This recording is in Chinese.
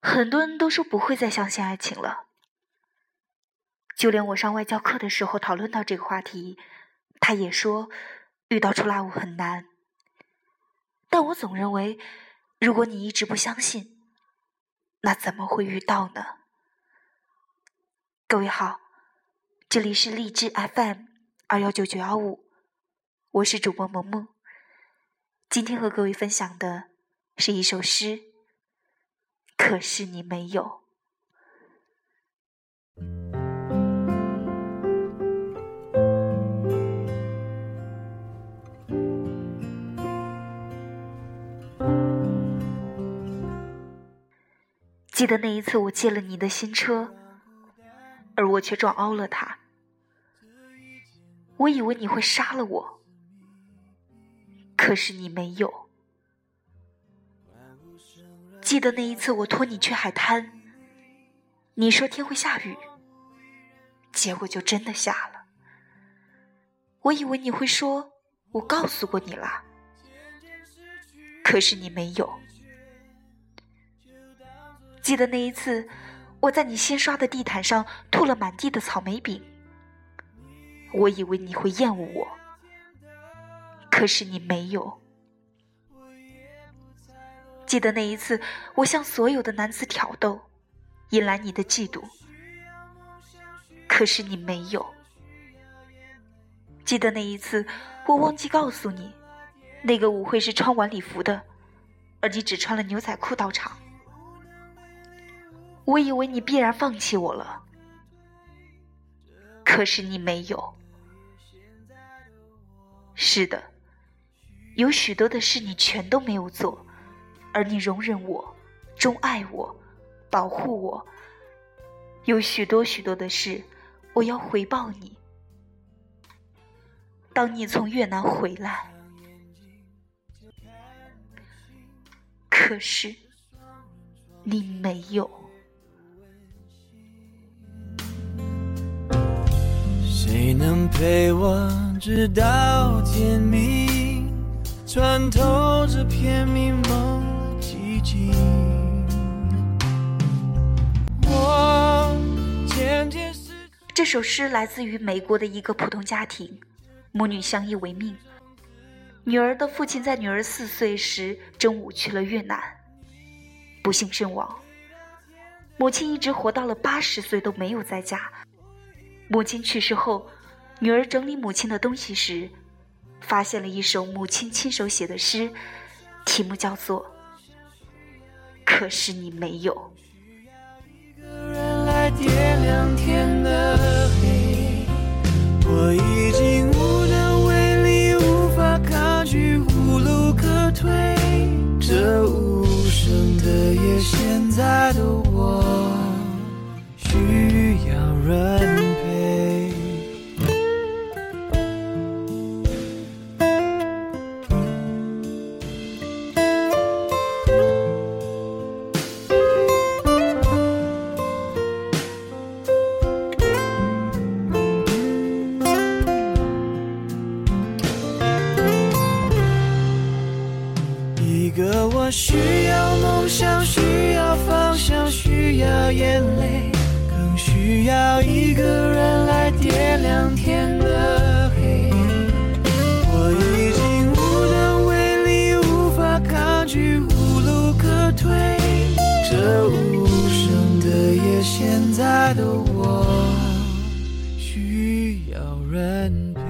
很多人都说不会再相信爱情了，就连我上外教课的时候讨论到这个话题，他也说遇到出来物很难。但我总认为，如果你一直不相信，那怎么会遇到呢？各位好，这里是荔枝 FM 二幺九九幺五，我是主播萌萌。今天和各位分享的是一首诗。可是你没有。记得那一次，我借了你的新车，而我却撞凹了它。我以为你会杀了我，可是你没有。记得那一次，我拖你去海滩，你说天会下雨，结果就真的下了。我以为你会说，我告诉过你了，可是你没有。记得那一次，我在你新刷的地毯上吐了满地的草莓饼，我以为你会厌恶我，可是你没有。记得那一次，我向所有的男子挑逗，引来你的嫉妒，可是你没有。记得那一次，我忘记告诉你，那个舞会是穿晚礼服的，而你只穿了牛仔裤到场。我以为你必然放弃我了，可是你没有。是的，有许多的事你全都没有做。而你容忍我，钟爱我，保护我，有许多许多的事，我要回报你。当你从越南回来，可是你没有。谁能陪我直到天明，穿透这片迷蒙？这首诗来自于美国的一个普通家庭，母女相依为命。女儿的父亲在女儿四岁时中午去了越南，不幸身亡。母亲一直活到了八十岁都没有再嫁。母亲去世后，女儿整理母亲的东西时，发现了一首母亲亲手写的诗，题目叫做。可是你没有。我已经无能为力，无法抗拒，无路可退。这无声的夜，现在的我需要梦想，需要方向，需要眼泪，更需要一个人来点亮天的黑。我已经无能为力，无法抗拒，无路可退。这无声的夜，现在的我需要人陪。